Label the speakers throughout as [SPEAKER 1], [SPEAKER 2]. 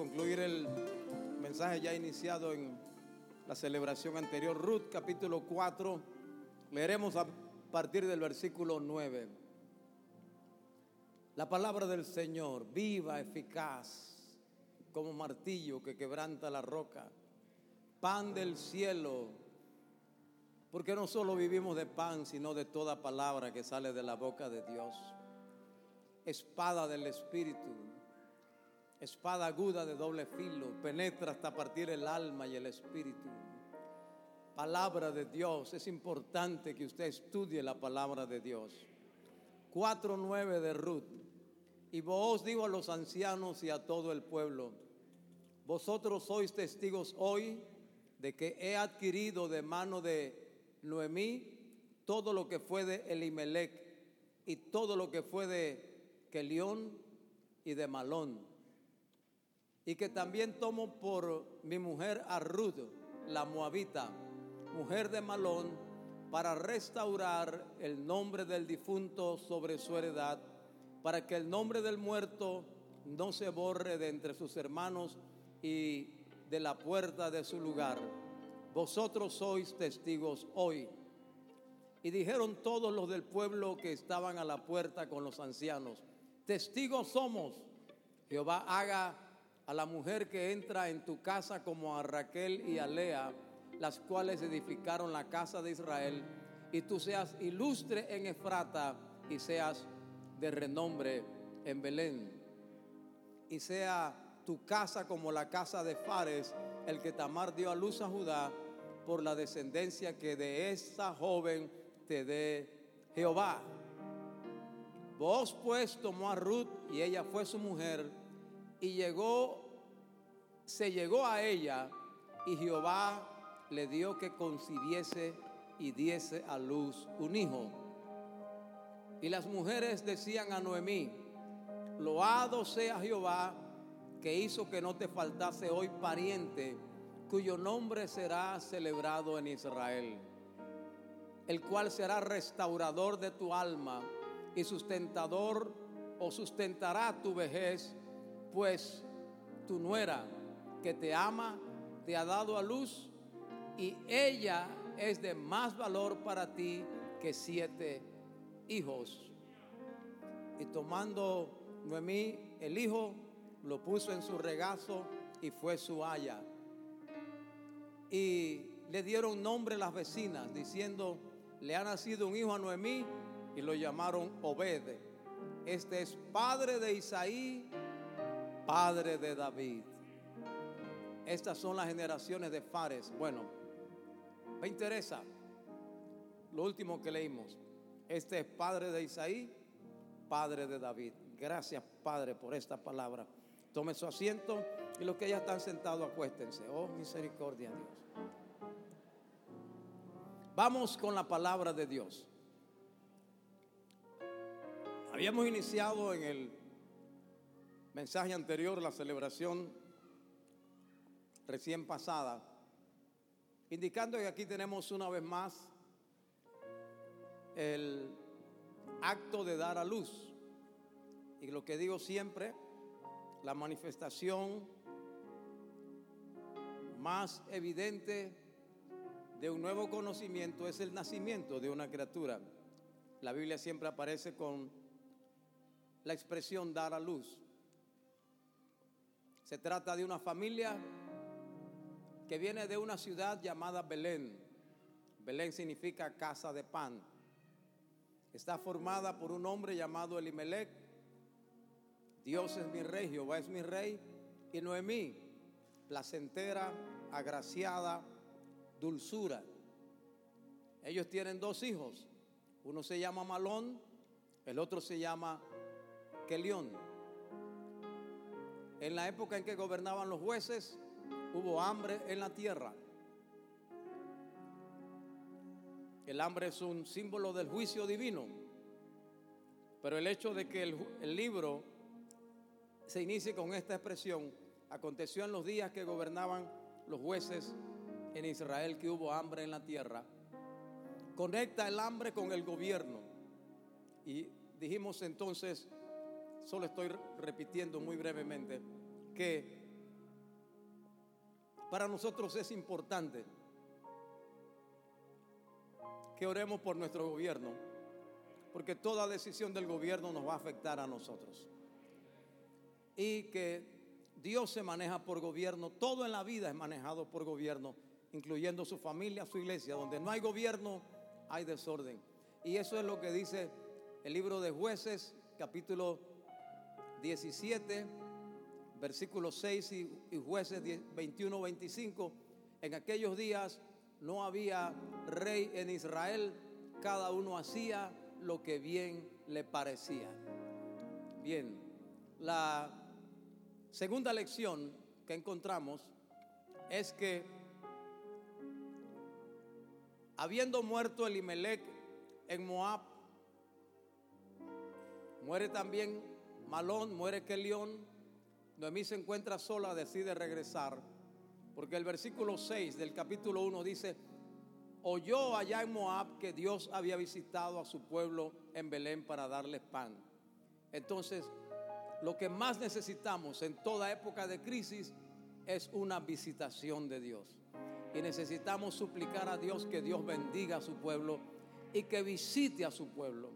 [SPEAKER 1] concluir el mensaje ya iniciado en la celebración anterior. Ruth capítulo 4, leeremos a partir del versículo 9. La palabra del Señor, viva, eficaz, como martillo que quebranta la roca, pan del cielo, porque no solo vivimos de pan, sino de toda palabra que sale de la boca de Dios. Espada del Espíritu, espada aguda de doble filo, penetra hasta partir el alma y el espíritu. Palabra de Dios, es importante que usted estudie la palabra de Dios. 4.9 de Ruth. Y vos digo a los ancianos y a todo el pueblo, vosotros sois testigos hoy de que he adquirido de mano de Noemí todo lo que fue de Elimelech y todo lo que fue de Kelión y de Malón y que también tomo por mi mujer a Ruth, la moabita, mujer de Malón, para restaurar el nombre del difunto sobre su heredad, para que el nombre del muerto no se borre de entre sus hermanos y de la puerta de su lugar. Vosotros sois testigos hoy. Y dijeron todos los del pueblo que estaban a la puerta con los ancianos, testigos somos. Jehová haga a la mujer que entra en tu casa como a Raquel y a Lea, las cuales edificaron la casa de Israel, y tú seas ilustre en Efrata y seas de renombre en Belén. Y sea tu casa como la casa de Fares, el que Tamar dio a luz a Judá, por la descendencia que de esa joven te dé Jehová. Vos pues tomó a Ruth y ella fue su mujer y llegó, se llegó a ella y Jehová le dio que concibiese y diese a luz un hijo. Y las mujeres decían a Noemí, loado sea Jehová que hizo que no te faltase hoy pariente cuyo nombre será celebrado en Israel, el cual será restaurador de tu alma y sustentador o sustentará tu vejez pues tu nuera que te ama te ha dado a luz y ella es de más valor para ti que siete hijos. Y tomando Noemí el hijo, lo puso en su regazo y fue su haya. Y le dieron nombre las vecinas, diciendo, le ha nacido un hijo a Noemí y lo llamaron Obed. Este es padre de Isaí padre de David. Estas son las generaciones de Fares. Bueno, me interesa lo último que leímos. Este es padre de Isaí, padre de David. Gracias, Padre, por esta palabra. Tome su asiento y los que ya están sentados, acuéstense. Oh, misericordia, Dios. Vamos con la palabra de Dios. Habíamos iniciado en el mensaje anterior, la celebración recién pasada, indicando que aquí tenemos una vez más el acto de dar a luz. Y lo que digo siempre, la manifestación más evidente de un nuevo conocimiento es el nacimiento de una criatura. La Biblia siempre aparece con la expresión dar a luz. Se trata de una familia que viene de una ciudad llamada Belén. Belén significa casa de pan. Está formada por un hombre llamado Elimelech. Dios es mi rey, Jehová es mi rey. Y Noemí, placentera, agraciada, dulzura. Ellos tienen dos hijos. Uno se llama Malón, el otro se llama Kelión. En la época en que gobernaban los jueces, hubo hambre en la tierra. El hambre es un símbolo del juicio divino. Pero el hecho de que el, libro se inicie con esta expresión, aconteció en los días que gobernaban los jueces en Israel que hubo hambre en la tierra, conecta el hambre con el gobierno. Y dijimos entonces Solo estoy repitiendo muy brevemente que para nosotros es importante que oremos por nuestro gobierno, porque toda decisión del gobierno nos va a afectar a nosotros. Y que Dios se maneja por gobierno, todo en la vida es manejado por gobierno, incluyendo su familia, su iglesia. Donde no hay gobierno, hay desorden. Y eso es lo que dice el libro de jueces, capítulo 17 versículos 6 y, jueces 21, 25, en aquellos días no había rey en Israel, cada uno hacía lo que bien le parecía. Bien, la segunda lección que encontramos es que habiendo muerto Elimelech en Moab, muere también Malón, muere Kelión, Noemí se encuentra sola, decide regresar, porque el versículo 6 del capítulo 1 dice, oyó allá en Moab que Dios había visitado a su pueblo en Belén para darles pan. Entonces, lo que más necesitamos en toda época de crisis es una visitación de Dios. Y necesitamos suplicar a Dios que Dios bendiga a su pueblo y que visite a su pueblo.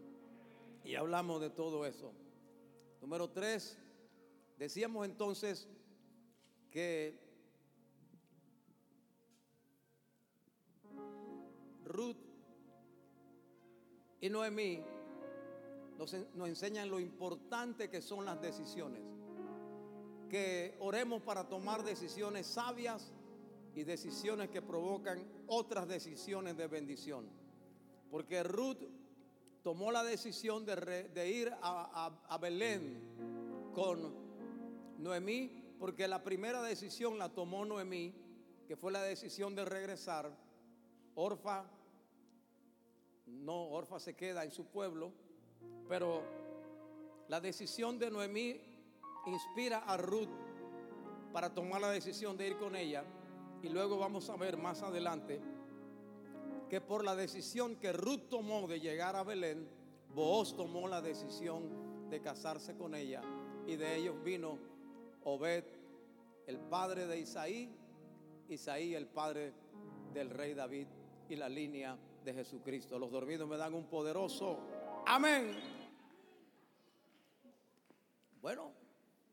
[SPEAKER 1] Y hablamos de todo eso. Número 3, Decíamos entonces que Ruth y Noemí nos, nos, enseñan lo importante que son las decisiones. Que oremos para tomar decisiones sabias y decisiones que provocan otras decisiones de bendición. Porque Ruth tomó la decisión de, ir a, a Belén con Noemí, porque la primera decisión la tomó Noemí, que fue la decisión de regresar. Orfa, no, Orfa se queda en su pueblo, pero la decisión de Noemí inspira a Ruth para tomar la decisión de ir con ella. Y luego vamos a ver más adelante que por la decisión que Ruth tomó de llegar a Belén, Booz tomó la decisión de casarse con ella y de ellos vino Obed, el padre de Isaí, Isaí, el padre del rey David y la línea de Jesucristo. Los dormidos me dan un poderoso amén. Bueno,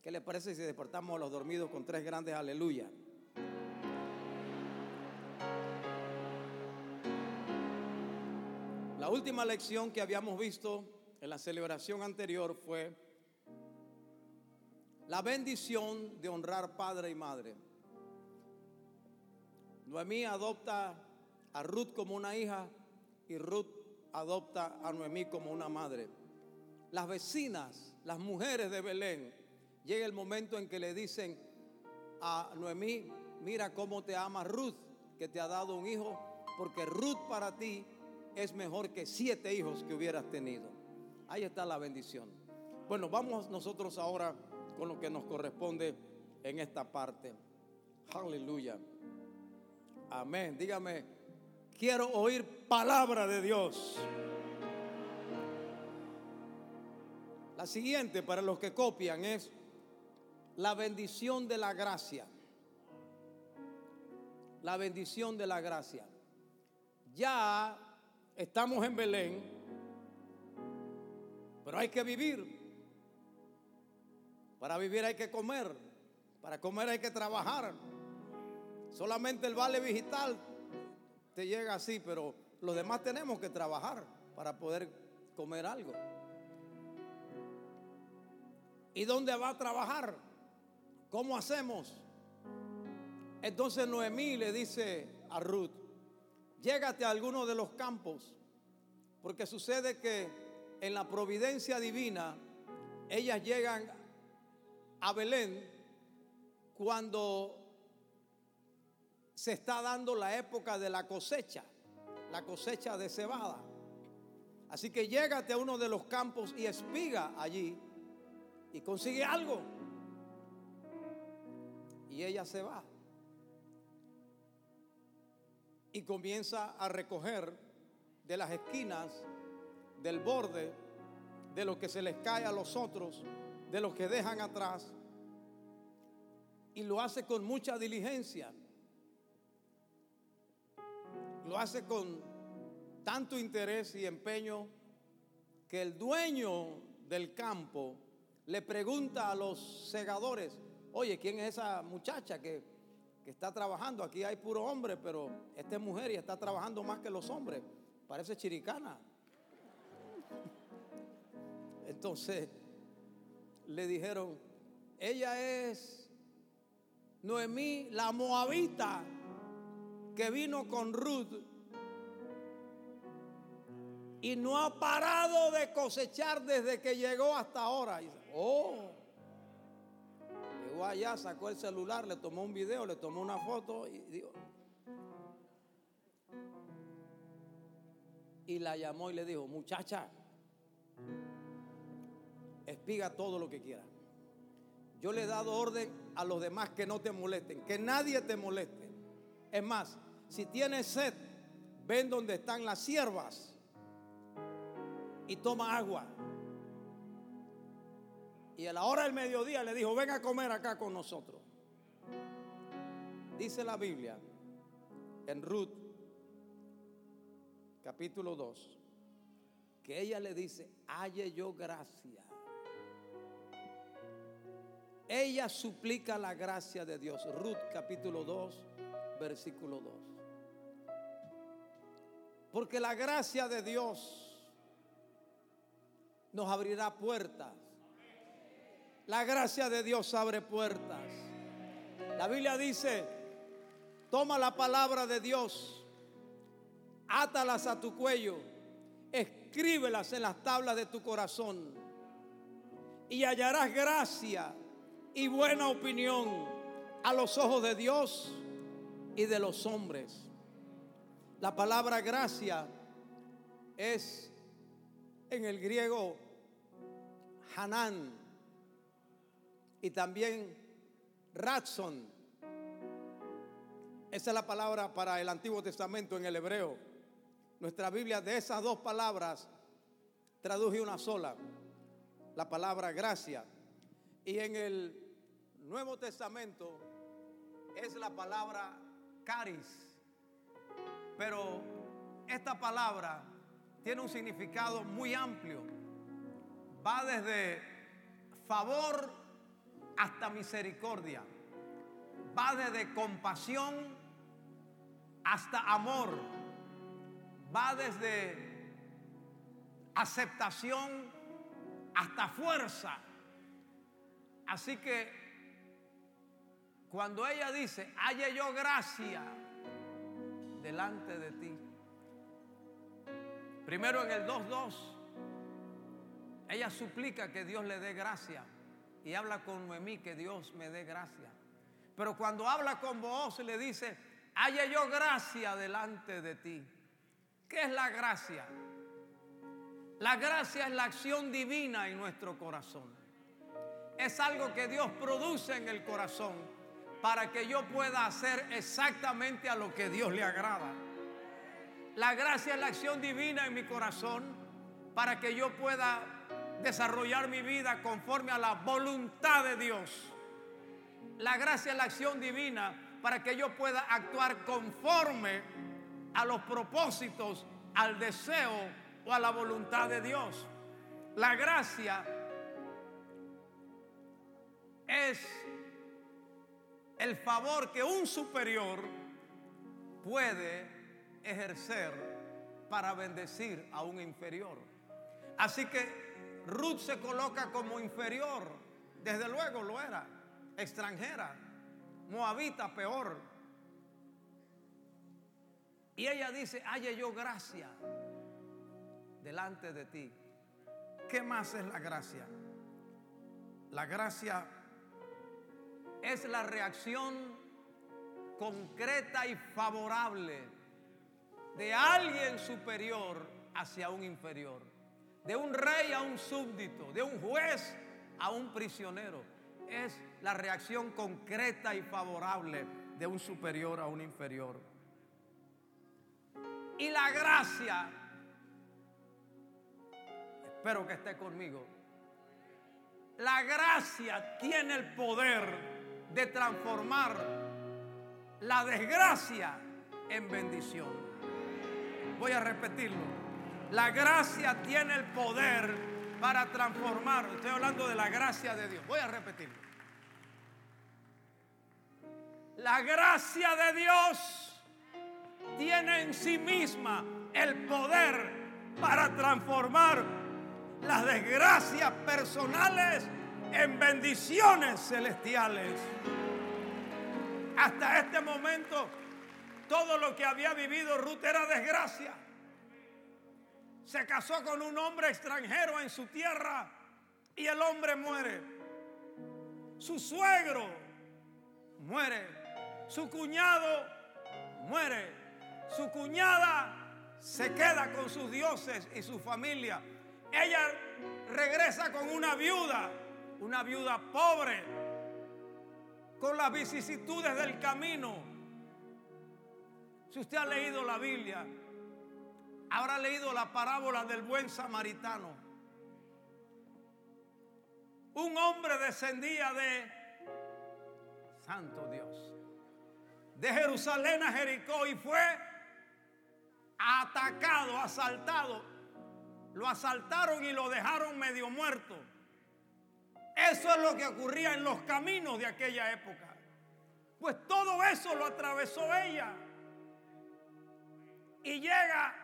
[SPEAKER 1] ¿qué les parece si despertamos a los dormidos con tres grandes aleluya? La última lección que habíamos visto en la celebración anterior fue la bendición de honrar padre y madre. Noemí adopta a Ruth como una hija y Ruth adopta a Noemí como una madre. Las vecinas, las mujeres de Belén, llega el momento en que le dicen a Noemí, mira cómo te ama Ruth, que te ha dado un hijo, porque Ruth para ti es mejor que siete hijos que hubieras tenido. Ahí está la bendición. Bueno, vamos nosotros ahora con lo que nos corresponde en esta parte. Aleluya. Amén. Dígame, quiero oír palabra de Dios. La siguiente para los que copian es la bendición de la gracia. La bendición de la gracia. Ya estamos en Belén, pero hay que vivir. Para vivir hay que comer. Para comer hay que trabajar. Solamente el vale digital te llega así, pero los demás tenemos que trabajar para poder comer algo. ¿Y dónde va a trabajar? ¿Cómo hacemos? Entonces Noemí le dice a Ruth, llégate a alguno de los campos, porque sucede que en la providencia divina ellas llegan a Belén cuando se está dando la época de la cosecha, la cosecha de cebada. Así que llégate a uno de los campos y espiga allí y consigue algo. Y ella se va. Y comienza a recoger de las esquinas, del borde, de lo que se les cae a los otros de los que dejan atrás y lo hace con mucha diligencia. lo hace con tanto interés y empeño que el dueño del campo le pregunta a los segadores, oye, ¿quién es esa muchacha que, que está trabajando? Aquí hay puro hombre, pero esta es mujer y está trabajando más que los hombres. Parece chiricana. Entonces le dijeron, ella es Noemí la moabita que vino con Ruth y no ha parado de cosechar desde que llegó hasta ahora. oh, llegó allá, sacó el celular, le tomó un video, le tomó una foto y dijo, y la llamó y le dijo, muchacha, espiga todo lo que quiera. Yo le he dado orden a los demás que no te molesten, que nadie te moleste. Es más, si tienes sed, ven donde están las siervas y toma agua. Y a la hora del mediodía le dijo, ven a comer acá con nosotros. Dice la Biblia en Ruth, capítulo 2, que ella le dice, halle yo gracia ella suplica la gracia de Dios. Ruth capítulo 2, versículo 2. Porque la gracia de Dios nos abrirá puertas. La gracia de Dios abre puertas. La Biblia dice, toma la palabra de Dios, átalas a tu cuello, escríbelas en las tablas de tu corazón y hallarás gracia y buena opinión a los ojos de Dios y de los hombres. La palabra gracia es en el griego Hanan y también Ratson. Esa es la palabra para el Antiguo Testamento en el hebreo. Nuestra Biblia de esas dos palabras traduce una sola, la palabra gracia. Y en el Nuevo Testamento es la palabra caris. Pero esta palabra tiene un significado muy amplio. Va desde favor hasta misericordia. Va desde compasión hasta amor. Va desde aceptación hasta fuerza. Así que cuando ella dice, halle yo gracia delante de ti. Primero en el 2.2, ella suplica que Dios le dé gracia y habla con Noemí que Dios me dé gracia. Pero cuando habla con Boaz le dice, halle yo gracia delante de ti. ¿Qué es la gracia? La gracia es la acción divina en nuestro corazón. Es algo que Dios produce en el corazón para que yo pueda hacer exactamente a lo que Dios le agrada. La gracia es la acción divina en mi corazón para que yo pueda desarrollar mi vida conforme a la voluntad de Dios. La gracia es la acción divina para que yo pueda actuar conforme a los propósitos, al deseo o a la voluntad de Dios. La gracia es el favor que un superior puede ejercer para bendecir a un inferior. Así que Ruth se coloca como inferior, desde luego lo era, extranjera, moabita peor. Y ella dice, halle yo gracia delante de ti. ¿Qué más es la gracia? La gracia es la reacción concreta y favorable de alguien superior hacia un inferior, de un rey a un súbdito, de un juez a un prisionero. Es la reacción concreta y favorable de un superior a un inferior. Y la gracia, espero que esté conmigo, la gracia tiene el poder de transformar la desgracia en bendición. Voy a repetirlo. La gracia tiene el poder para transformar. Estoy hablando de la gracia de Dios. Voy a repetirlo. La gracia de Dios tiene en sí misma el poder para transformar las desgracias personales en bendiciones celestiales. Hasta este momento, todo lo que había vivido Ruth era desgracia. Se casó con un hombre extranjero en su tierra y el hombre muere. Su suegro muere. Su cuñado muere. Su cuñada se queda con sus dioses y su familia. Ella regresa con una viuda, una viuda pobre, con las vicisitudes del camino. Si usted ha leído la Biblia, habrá leído la parábola del buen samaritano. Un hombre descendía de, santo Dios, de Jerusalén a Jericó y fue atacado, asaltado. Lo asaltaron y lo dejaron medio muerto. Eso es lo que ocurría en los caminos de aquella época. Pues todo eso lo atravesó ella. Y llega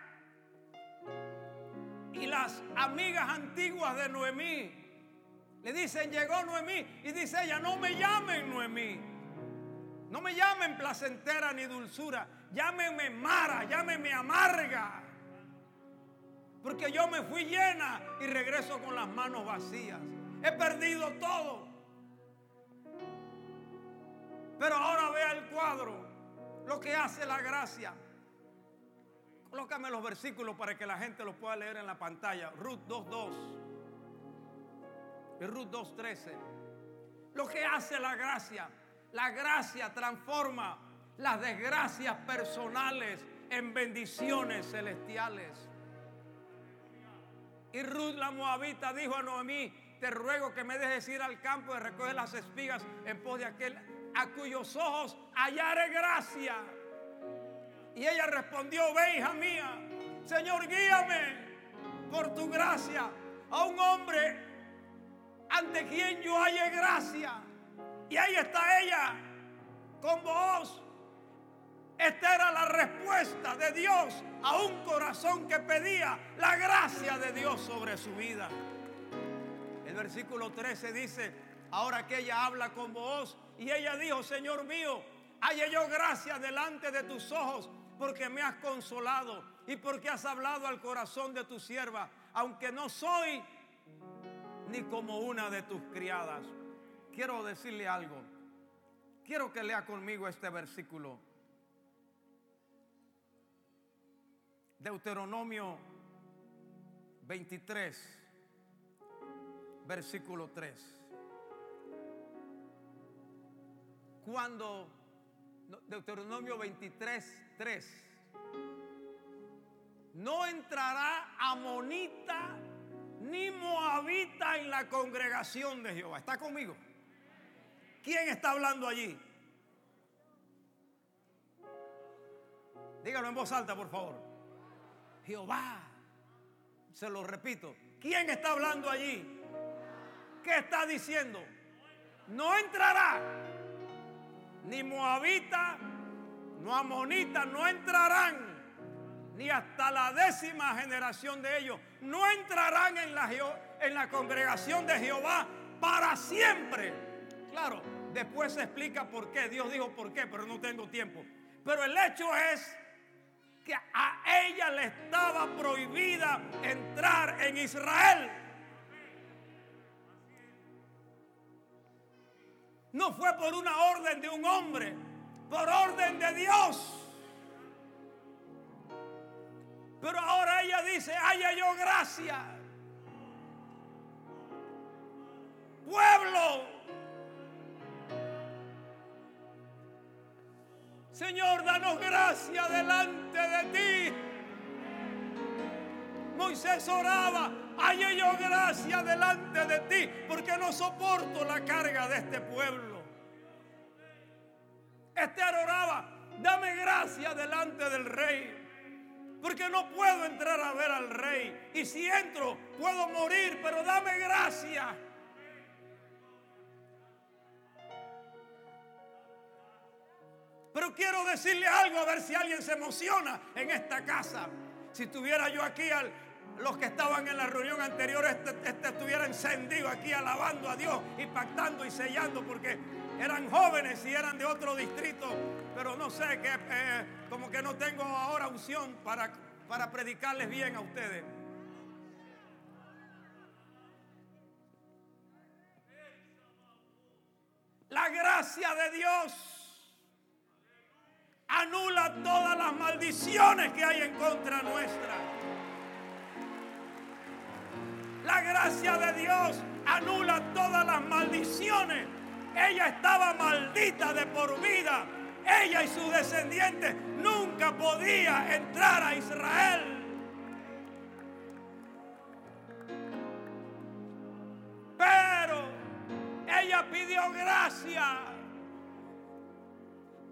[SPEAKER 1] y las amigas antiguas de Noemí le dicen, llegó Noemí. Y dice ella, no me llamen Noemí. No me llamen placentera ni dulzura. Llámenme Mara, llámenme amarga. Porque yo me fui llena y regreso con las manos vacías. He perdido todo. Pero ahora vea el cuadro, lo que hace la gracia. Colócame los versículos para que la gente los pueda leer en la pantalla. Ruth 2.2 y Ruth 2.13. Lo que hace la gracia. La gracia transforma las desgracias personales en bendiciones celestiales. Y Ruth la Moabita dijo a Noemí, te ruego que me dejes ir al campo y recoger las espigas en pos de aquel a cuyos ojos hallaré gracia. Y ella respondió, ve hija mía, Señor, guíame por tu gracia a un hombre ante quien yo halle gracia. Y ahí está ella con vos. Esta era la respuesta de Dios a un corazón que pedía la gracia de Dios sobre su vida. Versículo 13 dice, ahora que ella habla con vos y ella dijo, Señor mío, haya yo gracia delante de tus ojos porque me has consolado y porque has hablado al corazón de tu sierva, aunque no soy ni como una de tus criadas. Quiero decirle algo. Quiero que lea conmigo este versículo. Deuteronomio 23, versículo 3. Cuando, Deuteronomio 23, 3. No entrará amonita ni moabita en la congregación de Jehová. ¿Está conmigo? ¿Quién está hablando allí? Dígalo en voz alta, por favor. Jehová. Se lo repito. ¿Quién está hablando allí? ¿Qué está diciendo? No entrará. Ni moabita, no amonita, no entrarán. Ni hasta la décima generación de ellos. No entrarán en la congregación de Jehová para siempre. Claro, después se explica por qué. Dios dijo por qué, pero no tengo tiempo. Pero el hecho es que a ella le estaba prohibida entrar en Israel. No fue por una orden de un hombre, por orden de Dios. Pero ahora ella dice, haya yo gracia. Pueblo, Señor, danos gracia delante de ti. Moisés oraba, hay yo gracia delante de ti, porque no soporto la carga de este pueblo. Esther oraba, dame gracia delante del rey.
[SPEAKER 2] Porque no puedo entrar a ver al rey. Y si entro, puedo morir, pero dame gracia. Pero quiero decirle algo a ver si alguien se emociona en esta casa. Si tuviera yo aquí a los que estaban en la reunión anterior, este, este, estuviera encendido aquí alabando a Dios y pactando y sellando porque eran jóvenes y eran de otro distrito. Pero no sé, que eh, como que no tengo ahora unción para, para predicarles bien a ustedes. La gracia de Dios anula todas las maldiciones que hay en contra nuestra. La gracia de Dios anula todas las maldiciones. Ella estaba maldita de por vida. Ella y sus descendientes nunca podía entrar a Israel. Pero ella pidió gracia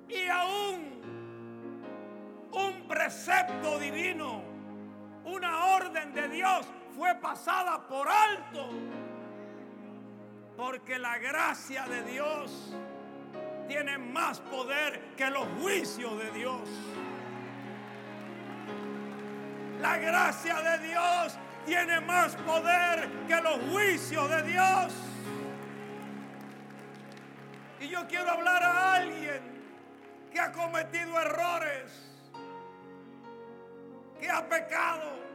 [SPEAKER 2] y aún un precepto divino, una orden de Dios fue pasada por alto. Porque la gracia de Dios tiene más poder que los juicios de Dios. La gracia de Dios tiene más poder que los juicios de Dios. Y yo quiero hablar a alguien que ha cometido errores, que ha pecado.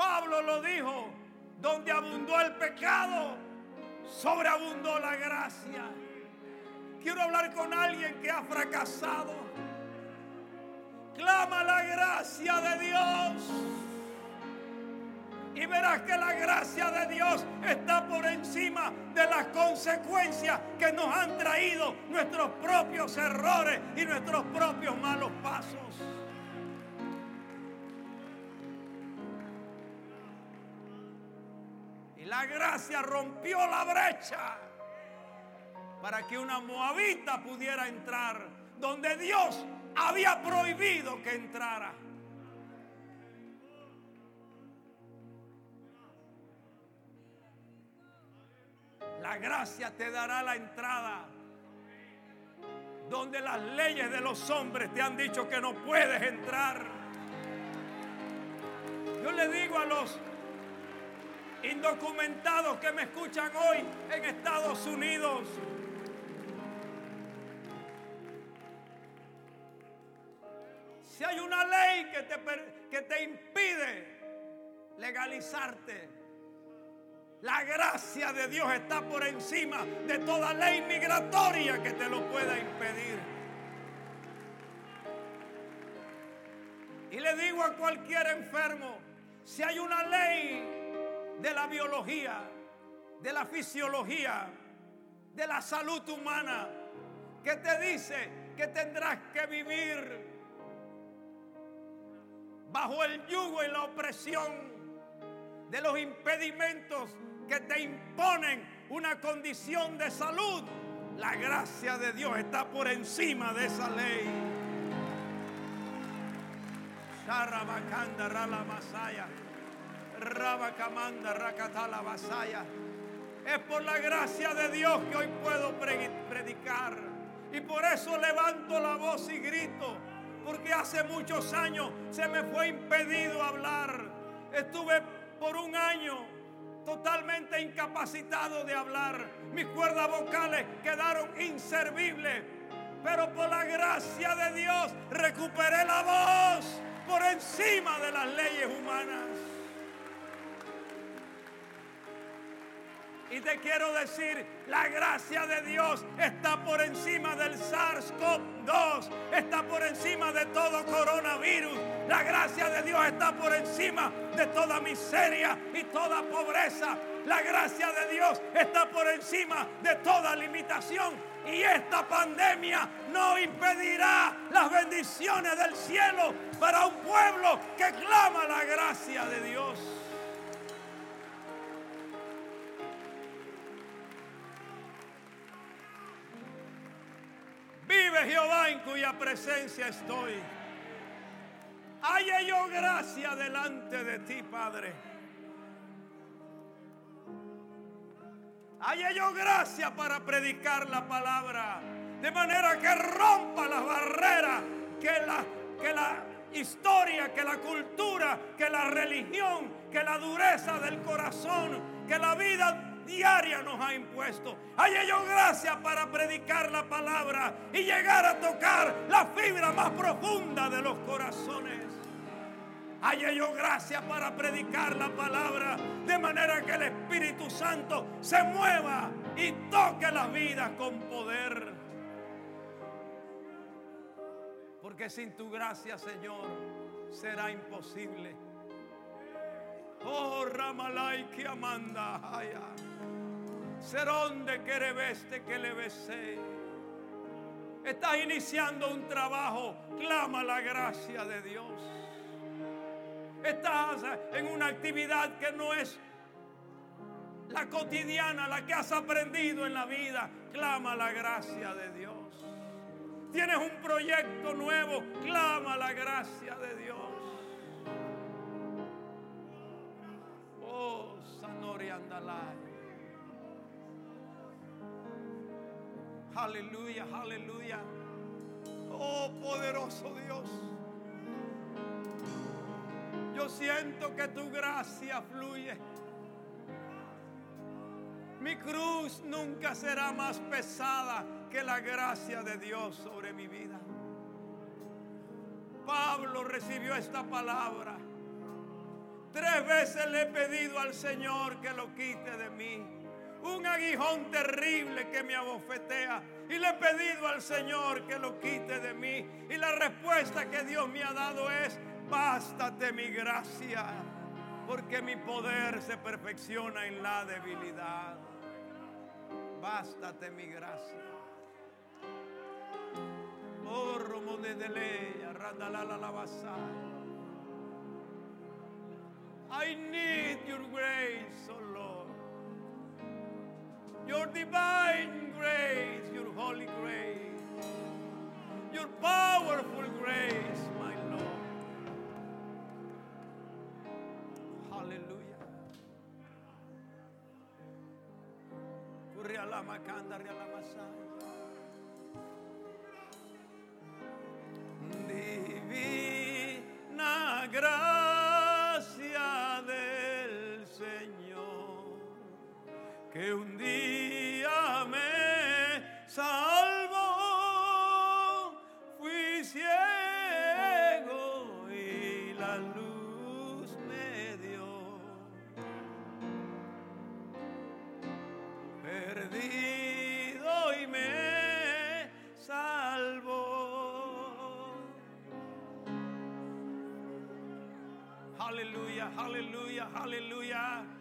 [SPEAKER 2] Pablo lo dijo, donde abundó el pecado, sobreabundó la gracia. Quiero hablar con alguien que ha fracasado. Clama la gracia de Dios y verás que la gracia de Dios está por encima de las consecuencias que nos han traído nuestros propios errores y nuestros propios malos pasos. La gracia rompió la brecha para que una moabita pudiera entrar donde Dios había prohibido que entrara. La gracia te dará la entrada. Donde las leyes de los hombres te han dicho que no puedes entrar. Yo le digo a los indocumentados que me escuchan hoy en Estados Unidos. Si hay una ley que te, que te impide legalizarte, la gracia de Dios está por encima de toda ley migratoria que te lo pueda impedir. Y le digo a cualquier enfermo, si hay una ley de la biología, de la fisiología, de la salud humana, que te dice que tendrás que vivir bajo el yugo y la opresión de los impedimentos que te imponen una condición de salud, la gracia de Dios está por encima de esa ley. Es por la gracia de Dios que hoy puedo predicar. Y por eso levanto la voz y grito. Porque hace muchos años se me fue impedido hablar. Estuve por un año totalmente incapacitado de hablar. Mis cuerdas vocales quedaron inservibles. Pero por la gracia de Dios recuperé la voz por encima de las leyes humanas. Y te quiero decir, la gracia de Dios está por encima del SARS-CoV-2, está por encima de todo coronavirus. La gracia de Dios está por encima de toda miseria y toda pobreza. La gracia de Dios está por encima de toda limitación. Y esta pandemia no impedirá las bendiciones del cielo para un pueblo que clama la gracia de Dios. En cuya presencia estoy. Haya yo gracia delante de ti, Padre. Haya yo gracia para predicar la palabra. De manera que rompa las barreras que la, que la historia, que la cultura, que la religión, que la dureza del corazón, que la vida diaria nos ha impuesto. Hay ello gracia para predicar la palabra y llegar a tocar la fibra más profunda de los corazones. Hay ello gracia para predicar la palabra de manera que el Espíritu Santo se mueva y toque la vida con poder. Porque sin tu gracia, Señor, será imposible. Oh, Ramalai que amanda. De quereveste que le besé. Estás iniciando un trabajo, clama la gracia de Dios. Estás en una actividad que no es la cotidiana, la que has aprendido en la vida, clama la gracia de Dios. Tienes un proyecto nuevo, clama la gracia de Dios. Oh, Sanori Andalai. Aleluya, aleluya. Oh poderoso Dios. Yo siento que tu gracia fluye. Mi cruz nunca será más pesada que la gracia de Dios sobre mi vida. Pablo recibió esta palabra. Tres veces le he pedido al Señor que lo quite de mí un aguijón terrible que me abofetea. Y le he pedido al Señor que lo quite de mí. Y la respuesta que Dios me ha dado es, bástate mi gracia, porque mi poder se perfecciona en la debilidad. Bástate mi gracia. Oh, de ley, randalala la I need your grace, oh Lord your divine grace, your holy grace, your powerful grace, my Lord. Hallelujah. Divina gracia que un día me salvó, fui ciego y la luz me dio. Perdido y me salvó. Aleluya, aleluya, aleluya.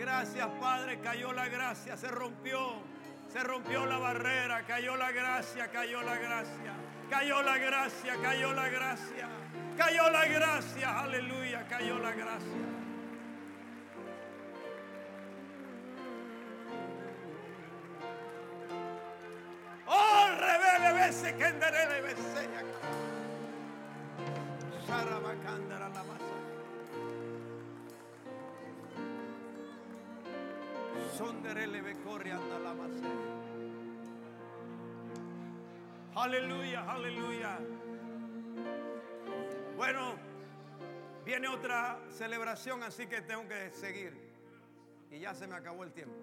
[SPEAKER 2] Gracias, Padre, cayó la gracia, se rompió, se rompió la barrera, cayó la gracia, cayó la gracia, cayó la gracia, cayó la gracia, cayó la gracia, aleluya, cayó la gracia. Oh, revele, bese, que enderele, Aleluya, aleluya. Bueno, viene otra celebración, así que tengo que seguir. Y ya se me acabó el tiempo.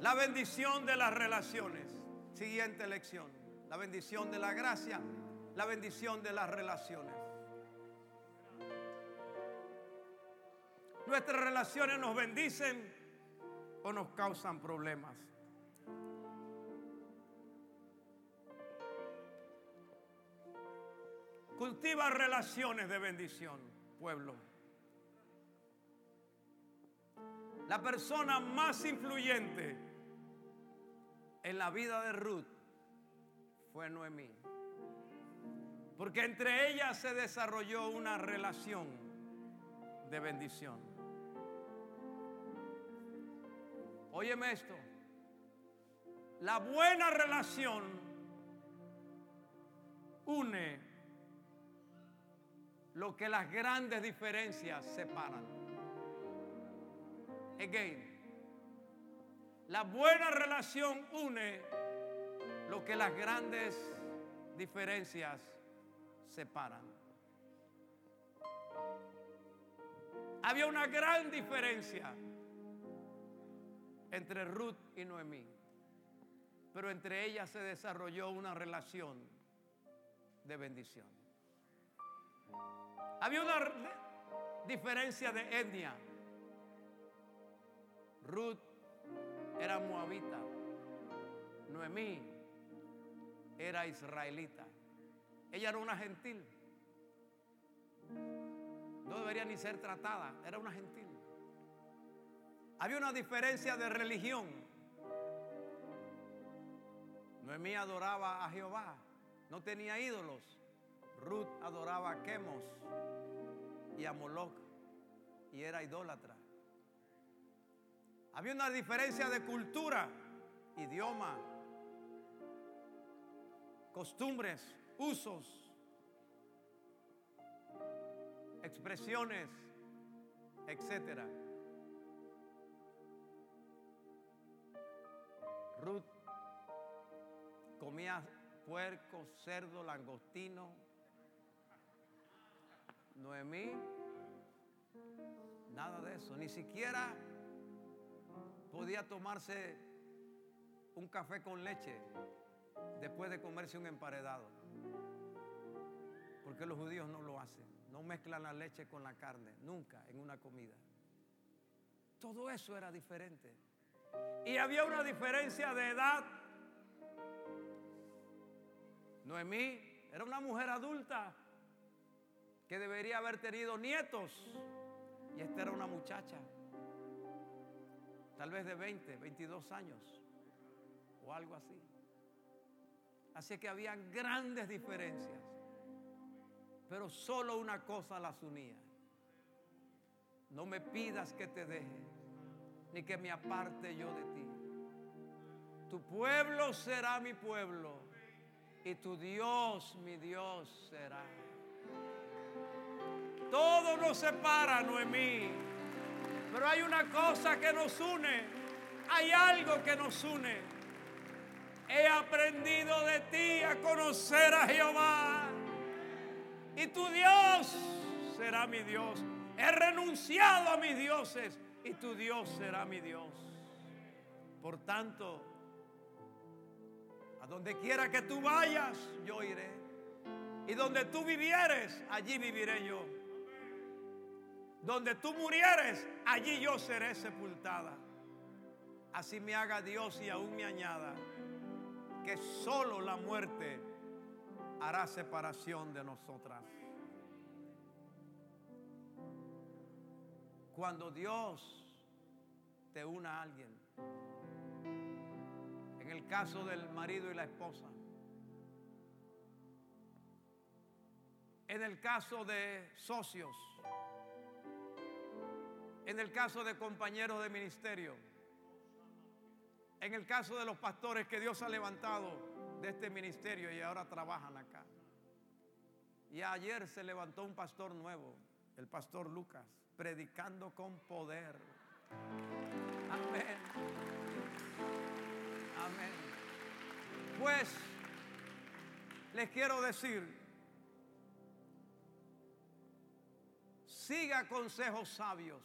[SPEAKER 2] La bendición de las relaciones. Siguiente lección. La bendición de la gracia. La bendición de las relaciones. Nuestras relaciones nos bendicen o nos causan problemas. Cultiva relaciones de bendición, pueblo. La persona más influyente en la vida de Ruth fue Noemí. Porque entre ellas se desarrolló una relación de bendición. Óyeme esto. La buena relación une lo que las grandes diferencias separan. Again. La buena relación une lo que las grandes diferencias separan. Había una gran diferencia entre Ruth y Noemí, pero entre ellas se desarrolló una relación de bendición. Había una diferencia de etnia. Ruth era moabita. Noemí era israelita. Ella era una gentil. No debería ni ser tratada, era una gentil. Había una diferencia de religión. Noemí adoraba a Jehová, no tenía ídolos. Ruth adoraba a Chemos y a Moloch y era idólatra. Había una diferencia de cultura, idioma, costumbres, usos, expresiones, etcétera. Ruth comía puerco, cerdo, langostino. Noemí, nada de eso, ni siquiera podía tomarse un café con leche después de comerse un emparedado. Porque los judíos no lo hacen. No mezclan la leche con la carne, nunca en una comida. Todo eso era diferente. Y había una diferencia de edad. Noemí era una mujer adulta que debería haber tenido nietos. Y esta era una muchacha tal vez de 20, 22 años o algo así. Así que había grandes diferencias, pero solo una cosa las unía. No me pidas que te deje, ni que me aparte yo de ti. Tu pueblo será mi pueblo y tu Dios mi Dios será. Todo nos separa, Noemí. Pero hay una cosa que nos une. Hay algo que nos une. He aprendido de ti a conocer a Jehová. Y tu Dios será mi Dios. He renunciado a mis dioses y tu Dios será mi Dios. Por tanto, a donde quiera que tú vayas, yo iré. Y donde tú vivieres, allí viviré yo. Donde tú murieres, allí yo seré sepultada. Así me haga Dios y aún me añada que solo la muerte hará separación de nosotras. Cuando Dios te una a alguien, en el caso del marido y la esposa, en el caso de socios, en el caso de compañeros de ministerio, en el caso de los pastores que Dios ha levantado de este ministerio y ahora trabajan acá. Y ayer se levantó un pastor nuevo, el pastor Lucas, predicando con poder. Amén. Amén. Pues les quiero decir, siga consejos sabios.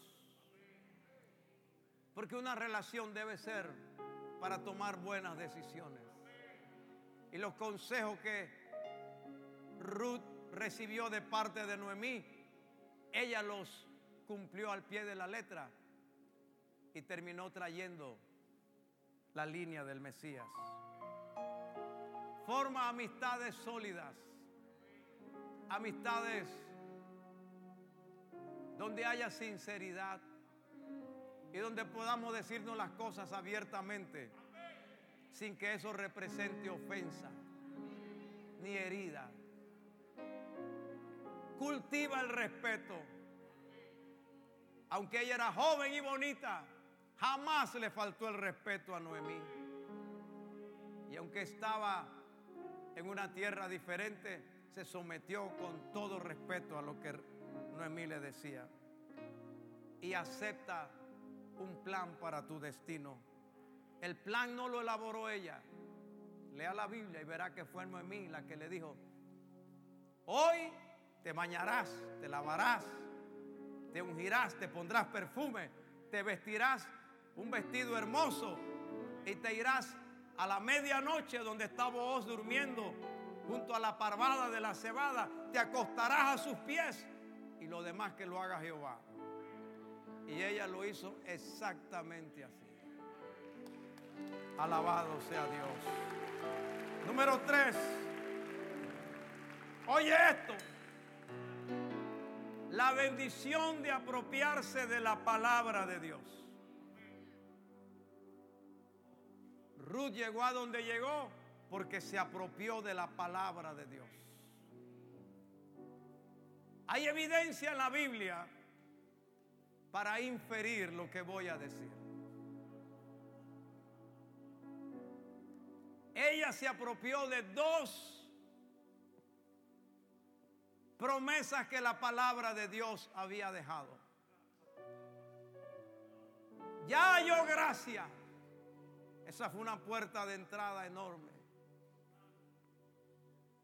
[SPEAKER 2] Porque una relación debe ser para tomar buenas decisiones. Y los consejos que Ruth recibió de parte de Noemí, ella los cumplió al pie de la letra y terminó trayendo la línea del Mesías. Forma amistades sólidas, amistades donde haya sinceridad, y donde podamos decirnos las cosas abiertamente sin que eso represente ofensa ni herida. Cultiva el respeto. Aunque ella era joven y bonita, jamás le faltó el respeto a Noemí. Y aunque estaba en una tierra diferente, se sometió con todo respeto a lo que Noemí le decía. Y acepta un plan para tu destino. El plan no lo elaboró ella. Lea la Biblia y verá que fue Noemí la que le dijo, hoy te bañarás, te lavarás, te ungirás, te pondrás perfume, te vestirás un vestido hermoso y te irás a la medianoche donde estaba vos durmiendo junto a la parvada de la cebada, te acostarás a sus pies y lo demás que lo haga Jehová. Y ella lo hizo exactamente así. Alabado sea Dios. Número tres. Oye esto. La bendición de apropiarse de la palabra de Dios. Ruth llegó a donde llegó porque se apropió de la palabra de Dios. Hay evidencia en la Biblia para inferir lo que voy a decir. Ella se apropió de dos promesas que la palabra de Dios había dejado. Ya halló gracia. Esa fue una puerta de entrada enorme.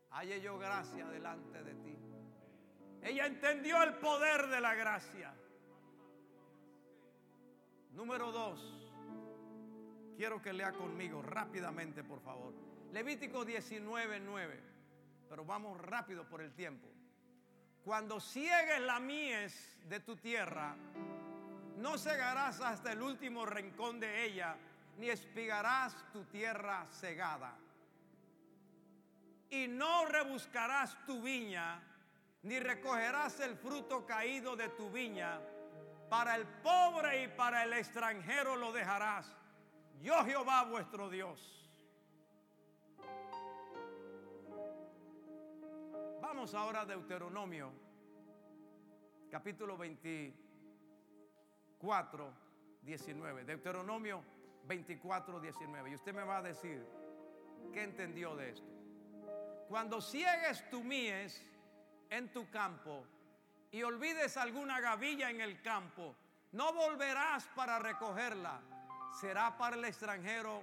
[SPEAKER 2] Hallé yo gracia delante de ti. Ella entendió el poder de la gracia. Número dos. Quiero que lea conmigo rápidamente, por favor. Levítico 19, 9. Pero vamos rápido por el tiempo. Cuando ciegues la mies de tu tierra, no cegarás hasta el último rincón de ella, ni espigarás tu tierra cegada. Y no rebuscarás tu viña, ni recogerás el fruto caído de tu viña. Para el pobre y para el extranjero lo dejarás yo Jehová vuestro Dios. Vamos ahora a Deuteronomio, capítulo 24, 19. Deuteronomio 24, 19. Y usted me va a decir, ¿qué entendió de esto? Cuando ciegues tu mies en tu campo y olvides alguna gavilla en el campo, no volverás para recogerla será para el extranjero,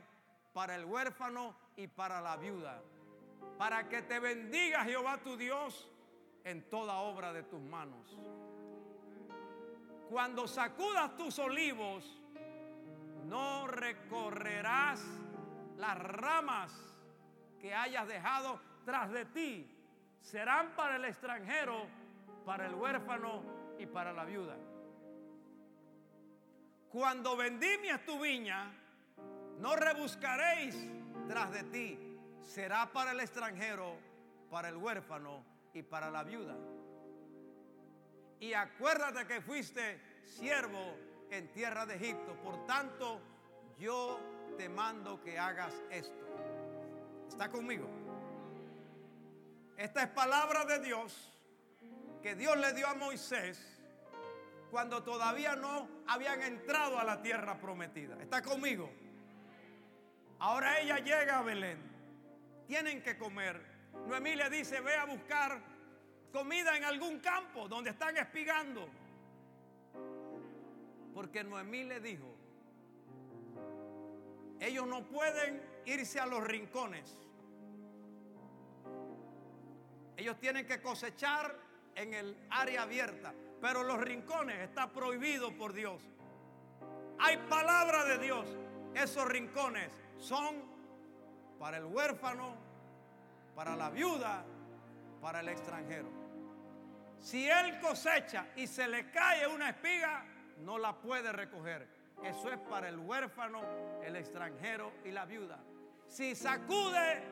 [SPEAKER 2] para el huérfano y para la viuda. Para que te bendiga Jehová tu Dios en toda obra de tus manos. Cuando sacudas tus olivos, no recorrerás las ramas que hayas dejado tras de ti. Serán para el extranjero, para el huérfano y para la viuda. Cuando vendimias tu viña, no rebuscaréis tras de ti. Será para el extranjero, para el huérfano y para la viuda. Y acuérdate que fuiste siervo en tierra de Egipto. Por tanto, yo te mando que hagas esto. ¿Está conmigo? Esta es palabra de Dios que Dios le dio a Moisés cuando todavía no habían entrado a la tierra prometida. ¿Está conmigo? Ahora ella llega a Belén. Tienen que comer. Noemí le dice, ve a buscar comida en algún campo donde están espigando. Porque Noemí le dijo, ellos no pueden irse a los rincones. Ellos tienen que cosechar en el área abierta. Pero los rincones está prohibido por Dios. Hay palabra de Dios. Esos rincones son para el huérfano, para la viuda, para el extranjero. Si él cosecha y se le cae una espiga, no la puede recoger. Eso es para el huérfano, el extranjero y la viuda. Si sacude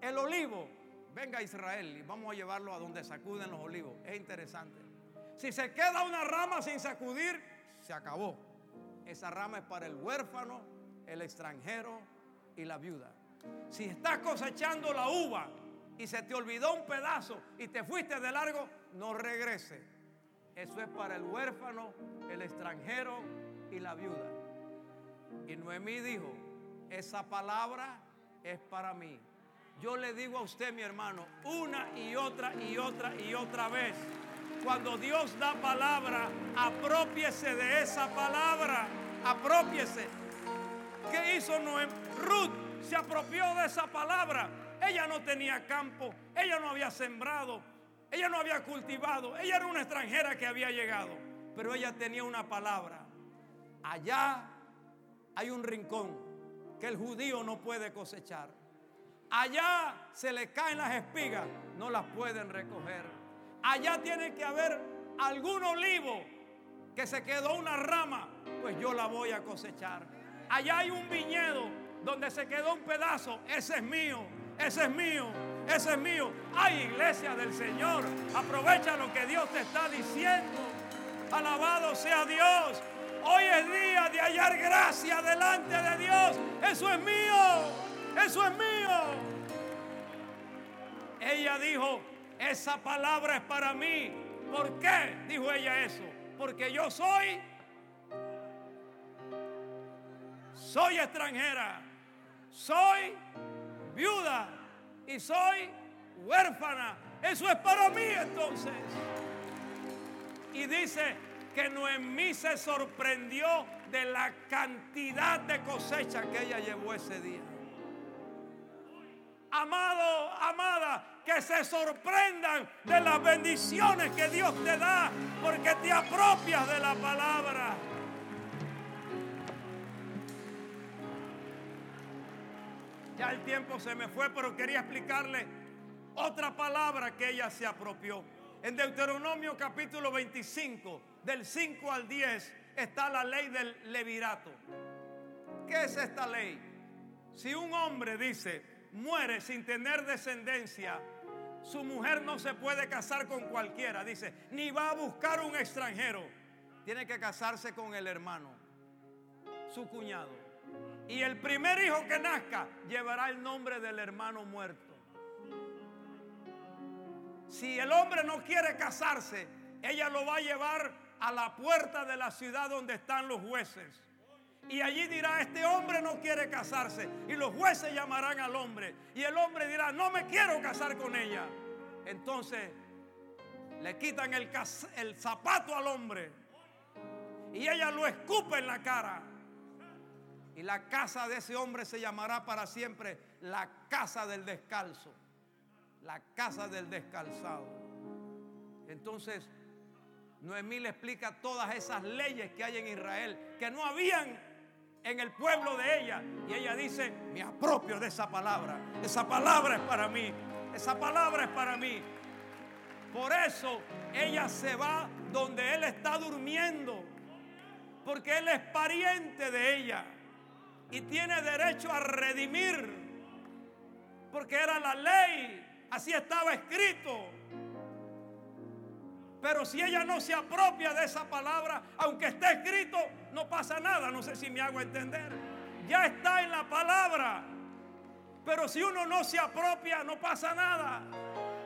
[SPEAKER 2] el olivo, venga Israel y vamos a llevarlo a donde sacuden los olivos. Es interesante. Si se queda una rama sin sacudir, se acabó. Esa rama es para el huérfano, el extranjero y la viuda. Si estás cosechando la uva y se te olvidó un pedazo y te fuiste de largo, no regrese. Eso es para el huérfano, el extranjero y la viuda. Y Noemí dijo, esa palabra es para mí. Yo le digo a usted, mi hermano, una y otra y otra y otra vez. Cuando Dios da palabra, apropiese de esa palabra. Apropiese. ¿Qué hizo Noé? Ruth se apropió de esa palabra. Ella no tenía campo, ella no había sembrado, ella no había cultivado, ella era una extranjera que había llegado, pero ella tenía una palabra. Allá hay un rincón que el judío no puede cosechar. Allá se le caen las espigas, no las pueden recoger. Allá tiene que haber algún olivo que se quedó una rama, pues yo la voy a cosechar. Allá hay un viñedo donde se quedó un pedazo, ese es mío, ese es mío, ese es mío. Hay iglesia del Señor, aprovecha lo que Dios te está diciendo. Alabado sea Dios. Hoy es día de hallar gracia delante de Dios. Eso es mío eso es mío. Ella dijo, esa palabra es para mí. ¿Por qué dijo ella eso? Porque yo soy, soy extranjera, soy viuda y soy huérfana. Eso es para mí entonces. Y dice que Noemí se sorprendió de la cantidad de cosecha que ella llevó ese día. Amado, amada, que se sorprendan de las bendiciones que Dios te da porque te apropias de la palabra. Ya el tiempo se me fue, pero quería explicarle otra palabra que ella se apropió. En Deuteronomio capítulo 25, del 5 al 10, está la ley del levirato. ¿Qué es esta ley? Si un hombre dice, muere sin tener descendencia, su mujer no se puede casar con cualquiera, dice, ni va a buscar un extranjero. Tiene que casarse con el hermano, su cuñado. Y el primer hijo que nazca llevará el nombre del hermano muerto. Si el hombre no quiere casarse, ella lo va a llevar a la puerta de la ciudad donde están los jueces. Y allí dirá, este hombre no quiere casarse. Y los jueces llamarán al hombre. Y el hombre dirá, no me quiero casar con ella. Entonces le quitan el, zapato al hombre. Y ella lo escupe en la cara. Y la casa de ese hombre se llamará para siempre la casa del descalzo. La casa del descalzado. Entonces, Noemí le explica todas esas leyes que hay en Israel, que no habían en el pueblo de ella. Y ella dice, me apropio de esa palabra. Esa palabra es para mí. Esa palabra es para mí. Por eso ella se va donde él está durmiendo. Porque él es pariente de ella. Y tiene derecho a redimir. Porque era la ley. Así estaba escrito. Pero si ella no se apropia de esa palabra, aunque esté escrito, no pasa nada. No sé si me hago entender. Ya está en la palabra. Pero si uno no se apropia, no pasa nada.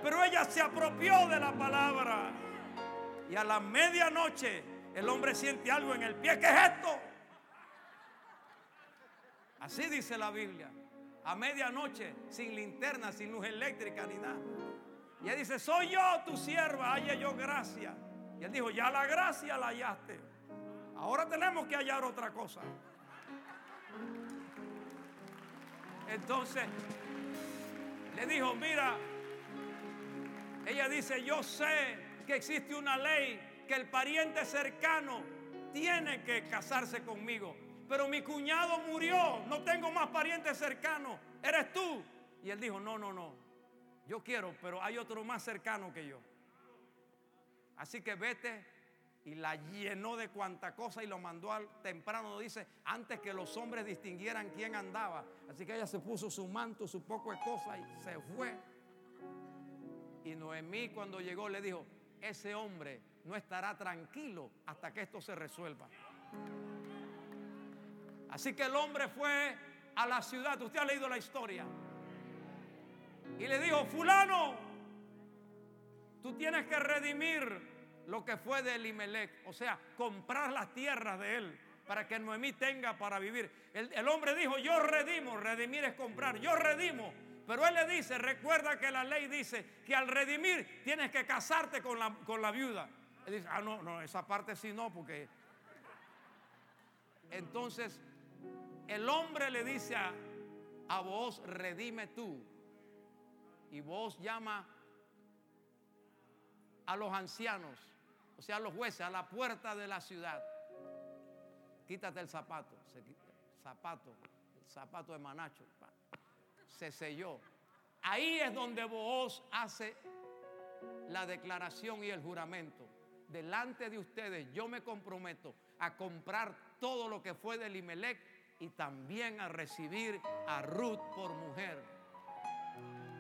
[SPEAKER 2] Pero ella se apropió de la palabra. Y a la medianoche el hombre siente algo en el pie. ¿Qué es esto? Así dice la Biblia. A medianoche, sin linterna, sin luz eléctrica ni nada. Y él dice, soy yo tu sierva, haya yo gracia. Y él dijo, ya la gracia la hallaste. Ahora tenemos que hallar otra cosa. Entonces, le dijo, mira, ella dice, yo sé que existe una ley que el pariente cercano tiene que casarse conmigo. Pero mi cuñado murió, no tengo más parientes cercanos, eres tú. Y él dijo, no, no, no, yo quiero, pero hay otro más cercano que yo. Así que vete y la llenó de cuanta cosa y lo mandó al temprano. Dice, antes que los hombres distinguieran quién andaba. Así que ella se puso su manto, su poco de cosas y se fue. Y Noemí cuando llegó le dijo, ese hombre no estará tranquilo hasta que esto se resuelva. Así que el hombre fue a la ciudad. Usted ha leído la historia. Y le dijo, fulano, tú tienes que redimir lo que fue de Elimelech, o sea, comprar las tierras de él, para que Noemí tenga para vivir. El, el hombre dijo, yo redimo, redimir es comprar, yo redimo. Pero él le dice, recuerda que la ley dice que al redimir tienes que casarte con la, con la viuda. Él dice, ah, no, no, esa parte sí no, porque... Entonces, el hombre le dice a, a vos, redime tú. Y vos llama a los ancianos, o sea, a los jueces, a la puerta de la ciudad. Quítate el zapato, zapato, el zapato de manacho, se selló. Ahí es donde vos hace la declaración y el juramento. Delante de ustedes yo me comprometo a comprar todo lo que fue de Limelec y también a recibir a Ruth por mujer.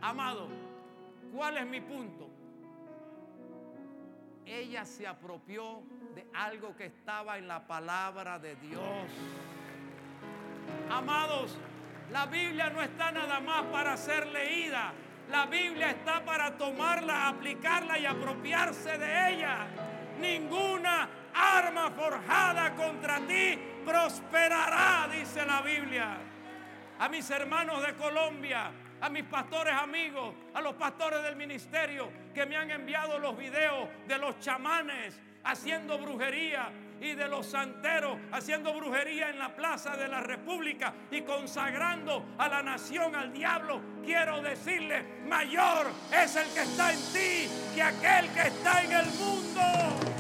[SPEAKER 2] Amado, ¿cuál es mi punto? Ella se apropió de algo que estaba en la palabra de Dios. Amados, la Biblia no está nada más para ser leída. La Biblia está para tomarla, aplicarla y apropiarse de ella. Ninguna arma forjada contra ti prosperará, dice la Biblia. A mis hermanos de Colombia, a mis pastores amigos, a los pastores del ministerio que me han enviado los videos de los chamanes haciendo brujería y de los santeros haciendo brujería en la plaza de la República y consagrando a la nación al diablo, quiero decirle, mayor es el que está en ti que aquel que está en el mundo.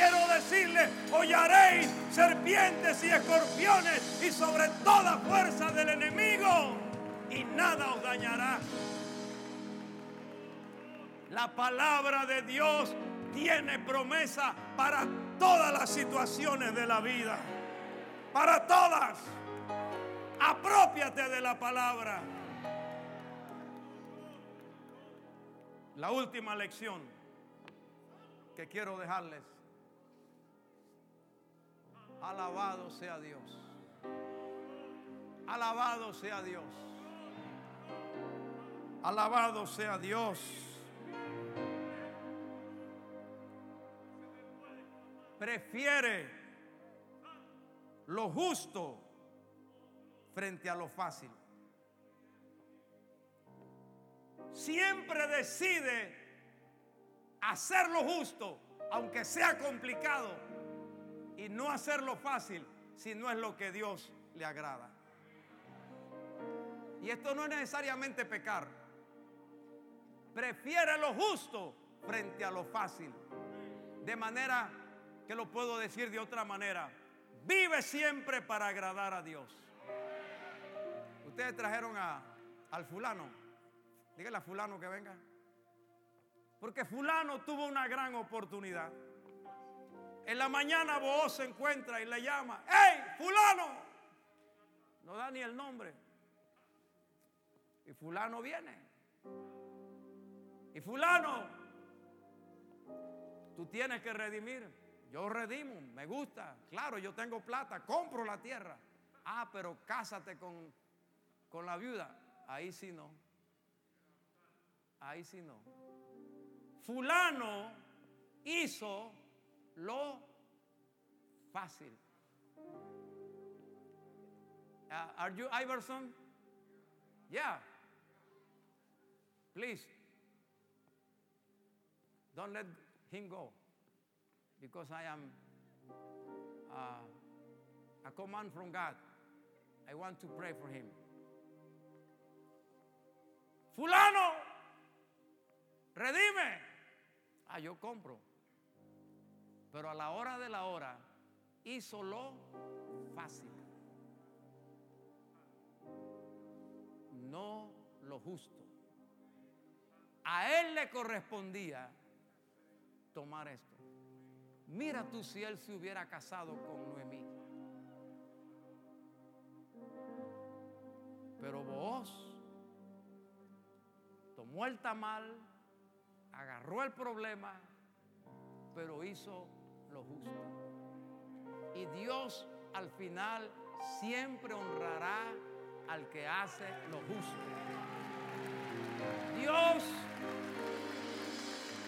[SPEAKER 2] Quiero decirle, hollaréis serpientes y escorpiones y sobre toda fuerza del enemigo y nada os dañará. La palabra de Dios tiene promesa para todas las situaciones de la vida. Para todas. Apropiate de la palabra. La última lección que quiero dejarles. Alabado sea Dios. Alabado sea Dios. Alabado sea Dios. Prefiere lo justo frente a lo fácil. Siempre decide hacer lo justo, aunque sea complicado, y no hacerlo fácil si no es lo que Dios le agrada. Y esto no es necesariamente pecar. Prefiere lo justo frente a lo fácil. De manera que lo puedo decir de otra manera. Vive siempre para agradar a Dios. Ustedes trajeron a, al fulano. Dígale a fulano que venga. Porque fulano tuvo una gran oportunidad. En la mañana vos se encuentra y le llama, ¡Hey, fulano! No da ni el nombre. Y fulano viene. Y fulano, tú tienes que redimir. Yo redimo, me gusta. Claro, yo tengo plata, compro la tierra. Ah, pero cásate con, con la viuda. Ahí sí no. Ahí sí no. Fulano hizo lo fácil. Uh, are you Iverson? Yeah. Please. Don't let him go. Because I am uh, a command from God. I want to pray for him. Fulano, redime. Ah, yo compro. Pero a la hora de la hora hizo lo fácil. No lo justo. A él le correspondía tomar esto. Mira tú si él se hubiera casado con Noemí. Pero vos tomó el tamal, agarró el problema, pero hizo lo justo. Y Dios al final siempre honrará al que hace lo justo. Dios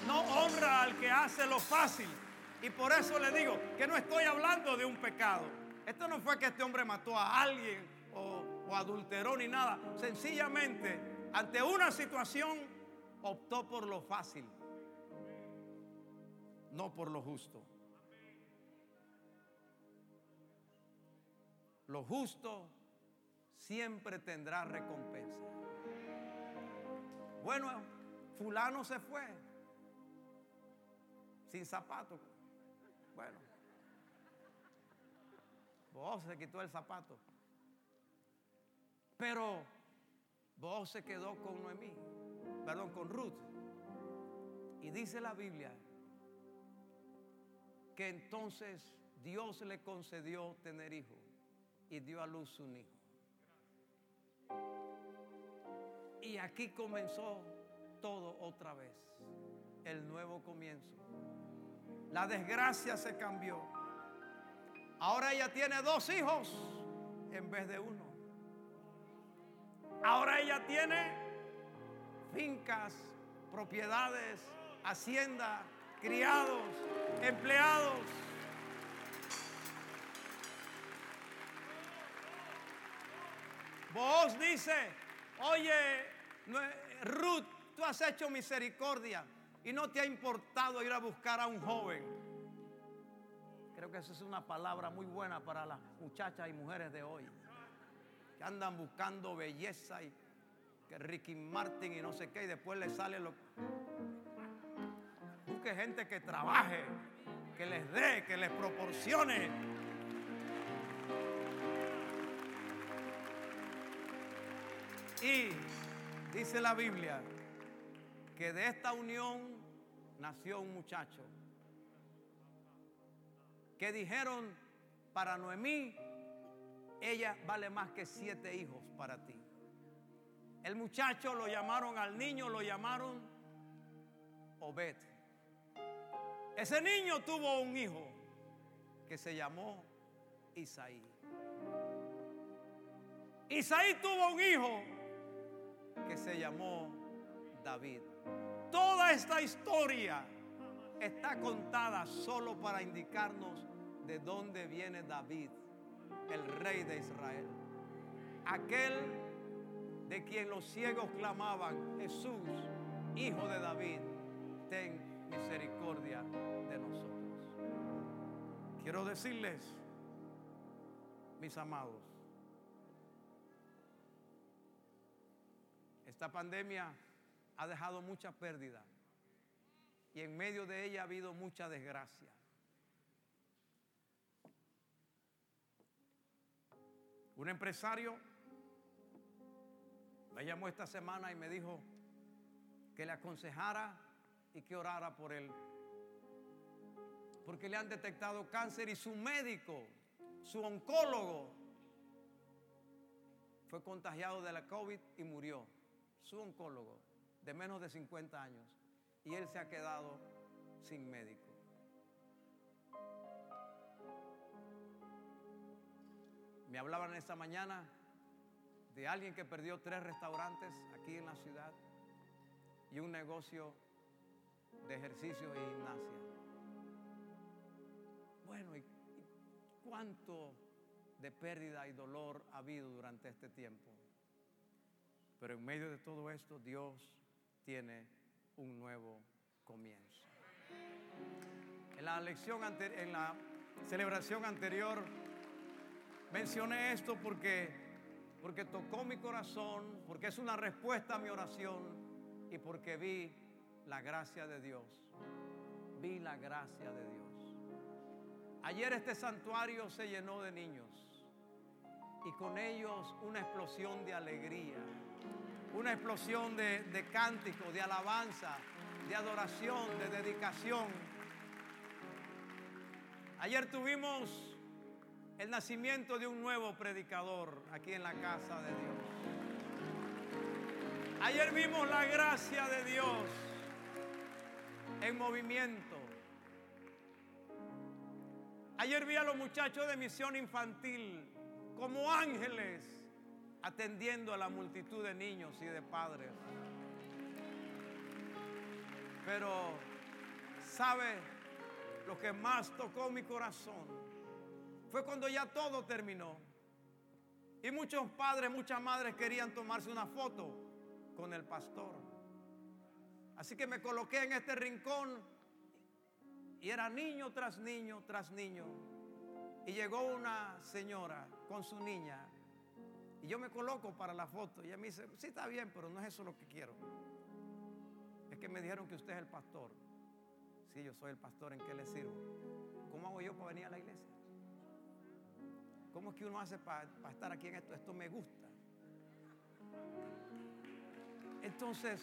[SPEAKER 2] no honra al que hace lo fácil. Y por eso le digo que no estoy hablando de un pecado. Esto no fue que este hombre mató a alguien o, o adulteró ni nada. Sencillamente, ante una situación, optó por lo fácil, no por lo justo. Lo justo siempre tendrá recompensa. Bueno, fulano se fue sin zapatos. Bueno, vos se quitó el zapato. Pero vos se quedó con Noemí, perdón, con Ruth. Y dice la Biblia que entonces Dios le concedió tener hijo y dio a luz un hijo. Y aquí comenzó todo otra vez, el nuevo comienzo. La desgracia se cambió. Ahora ella tiene dos hijos en vez de uno. Ahora ella tiene fincas, propiedades, hacienda, criados, empleados. Vos dice, oye, Ruth, tú has hecho misericordia y no te ha importado ir a buscar a un joven. Creo que esa es una palabra muy buena para las muchachas y mujeres de hoy, que andan buscando belleza y que Ricky Martin y no sé qué, y después le sale lo... Busque gente que trabaje, que les dé, que les proporcione. Y dice la Biblia que de esta unión nació un muchacho. Que dijeron para Noemí, ella vale más que siete hijos para ti. El muchacho lo llamaron al niño, lo llamaron Obed. Ese niño tuvo un hijo que se llamó Isaí. Isaí tuvo un hijo que se llamó David. Toda esta historia está contada solo para indicarnos de dónde viene David, el rey de Israel. Aquel de quien los ciegos clamaban, Jesús, hijo de David, ten misericordia de nosotros. Quiero decirles, mis amados, esta pandemia ha dejado mucha pérdida y en medio de ella ha habido mucha desgracia. Un empresario me llamó esta semana y me dijo que le aconsejara y que orara por él. Porque le han detectado cáncer y su médico, su oncólogo, fue contagiado de la COVID y murió. Su oncólogo de menos de 50 años. Y él se ha quedado sin médico. Me hablaban esta mañana de alguien que perdió tres restaurantes aquí en la ciudad y un negocio de ejercicio y gimnasia. Bueno, ¿y cuánto de pérdida y dolor ha habido durante este tiempo? Pero en medio de todo esto, Dios tiene un nuevo comienzo. En la lección en la celebración anterior mencioné esto porque porque tocó mi corazón, porque es una respuesta a mi oración y porque vi la gracia de Dios. Vi la gracia de Dios. Ayer este santuario se llenó de niños y con ellos una explosión de alegría, una explosión de, de cántico, de alabanza, de adoración, de dedicación. Ayer tuvimos el nacimiento de un nuevo predicador aquí en la casa de Dios. Ayer vimos la gracia de Dios en movimiento. Ayer vi a los muchachos de misión infantil como ángeles atendiendo a la multitud de niños y de padres. Pero, ¿sabe? lo que más tocó mi corazón fue cuando ya todo terminó. Y muchos padres, muchas madres querían tomarse una foto con el pastor. Así que me coloqué en este rincón y era niño tras niño tras niño. Y llegó una señora con su niña. Y yo me coloco para la foto. Y ella me dice, sí está bien, pero no es eso lo que quiero. Es que me dijeron que usted es el pastor. Sí, yo soy el pastor, ¿en qué le sirvo? ¿Cómo hago yo para venir a la iglesia? ¿Cómo es que uno hace para, estar aquí en esto? Esto me gusta. Entonces,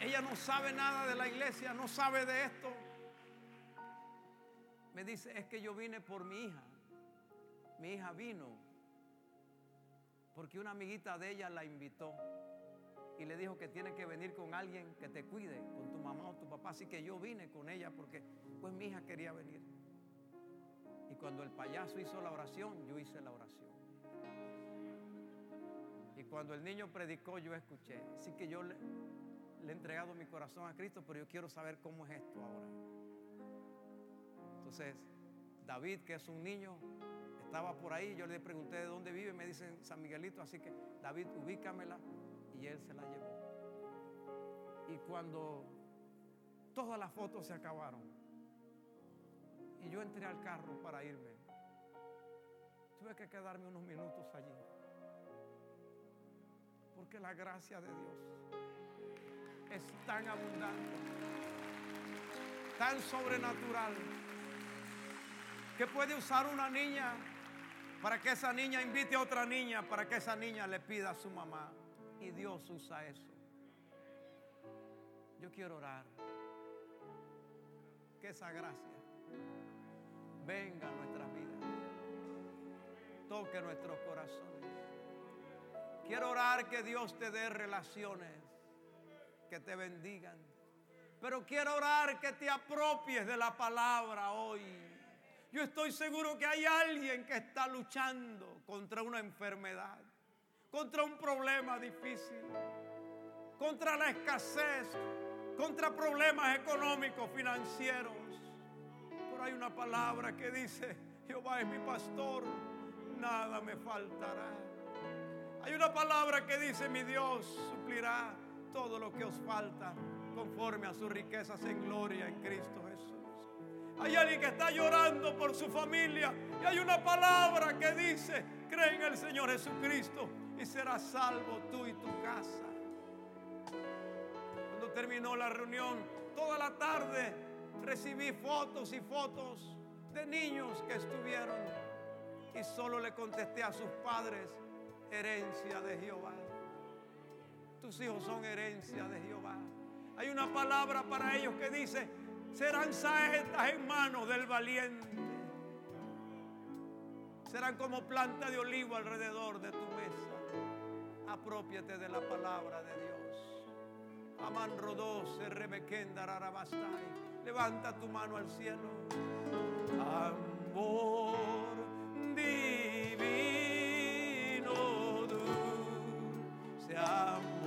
[SPEAKER 2] ella no sabe nada de la iglesia, no sabe de esto. Me dice, es que yo vine por mi hija. Mi hija vino porque una amiguita de ella la invitó y le dijo que tiene que venir con alguien que te cuide, con tu mamá o tu papá. Así que yo vine con ella porque pues mi hija quería venir. Y cuando el payaso hizo la oración, yo hice la oración. Y cuando el niño predicó, yo escuché. Así que yo le, he entregado mi corazón a Cristo, pero yo quiero saber cómo es esto ahora. Entonces, David, que es un niño, estaba por ahí. Yo le pregunté de dónde vive. Me dicen San Miguelito. Así que, David, ubícamela y él se la llevó. Y cuando todas las fotos se acabaron y yo entré al carro para irme, tuve que quedarme unos minutos allí. Porque la gracia de Dios es tan abundante, tan sobrenatural, que puede usar una niña para que esa niña invite a otra niña, para que esa niña le pida a su mamá. Y Dios usa eso. Yo quiero orar. Que esa gracia venga a nuestras vidas. Toque nuestros corazones. Quiero orar que Dios te dé relaciones que te bendigan. Pero quiero orar que te apropies de la palabra hoy. Yo estoy seguro que hay alguien que está luchando contra una enfermedad contra un problema difícil, contra la escasez, contra problemas económicos, financieros. Pero hay una palabra que dice, Jehová es mi pastor, nada me faltará. Hay una palabra que dice, mi Dios suplirá todo lo que os falta conforme a sus riquezas en gloria en Cristo Jesús. Hay alguien que está llorando por su familia y hay una palabra que dice, cree en el Señor Jesucristo y serás salvo tú y tu casa. Cuando terminó la reunión, toda la tarde recibí fotos y fotos de niños que estuvieron y solo le contesté a sus padres, herencia de Jehová. Tus hijos son herencia de Jehová. Hay una palabra para ellos que dice, serán saetas en manos del valiente. Serán como planta de olivo alrededor de tu mesa apropiate de la palabra de Dios. Aman rodose rebequenda rarabastai. Levanta tu mano al cielo. Amor divino dulce amor